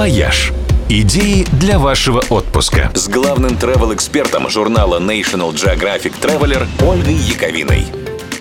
«Вояж». Идеи для вашего отпуска. С главным travel-экспертом журнала National Geographic Traveler Ольгой Яковиной.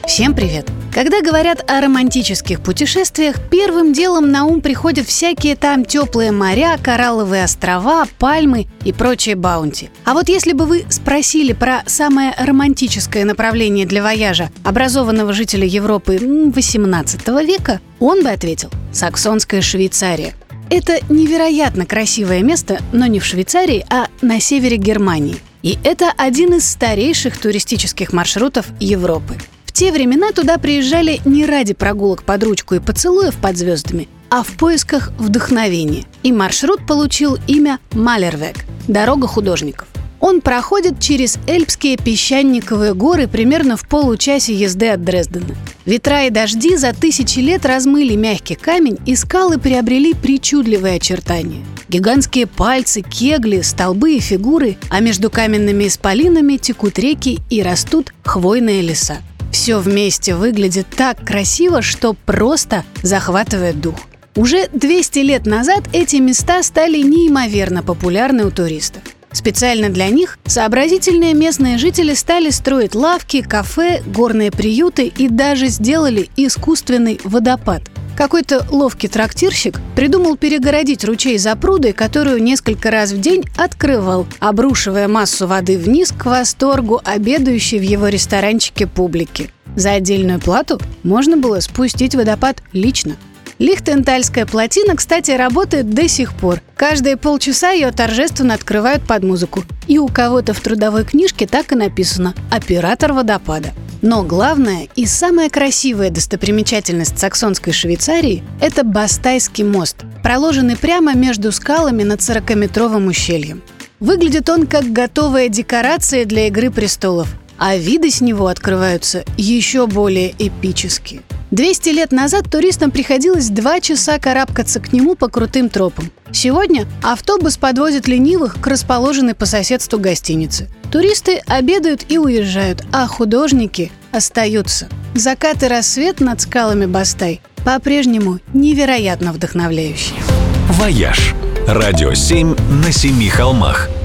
Всем привет! Когда говорят о романтических путешествиях, первым делом на ум приходят всякие там теплые моря, коралловые острова, пальмы и прочие баунти. А вот если бы вы спросили про самое романтическое направление для вояжа образованного жителя Европы 18 века, он бы ответил – Саксонская Швейцария. Это невероятно красивое место, но не в Швейцарии, а на севере Германии. И это один из старейших туристических маршрутов Европы. В те времена туда приезжали не ради прогулок под ручку и поцелуев под звездами, а в поисках вдохновения. И маршрут получил имя Малервек – «Дорога художников». Он проходит через Эльпские песчаниковые горы примерно в получасе езды от Дрездена. Ветра и дожди за тысячи лет размыли мягкий камень, и скалы приобрели причудливые очертания. Гигантские пальцы, кегли, столбы и фигуры, а между каменными исполинами текут реки и растут хвойные леса. Все вместе выглядит так красиво, что просто захватывает дух. Уже 200 лет назад эти места стали неимоверно популярны у туристов. Специально для них сообразительные местные жители стали строить лавки, кафе, горные приюты и даже сделали искусственный водопад. Какой-то ловкий трактирщик придумал перегородить ручей за прудой, которую несколько раз в день открывал, обрушивая массу воды вниз к восторгу обедающей в его ресторанчике публики. За отдельную плату можно было спустить водопад лично – Лихтентальская плотина, кстати, работает до сих пор. Каждые полчаса ее торжественно открывают под музыку. И у кого-то в трудовой книжке так и написано «Оператор водопада». Но главная и самая красивая достопримечательность саксонской Швейцарии – это Бастайский мост, проложенный прямо между скалами над 40-метровым ущельем. Выглядит он как готовая декорация для «Игры престолов», а виды с него открываются еще более эпические. 200 лет назад туристам приходилось два часа карабкаться к нему по крутым тропам. Сегодня автобус подвозит ленивых к расположенной по соседству гостинице. Туристы обедают и уезжают, а художники остаются. Закат и рассвет над скалами Бастай по-прежнему невероятно вдохновляющие. «Вояж» – радио 7 на семи холмах –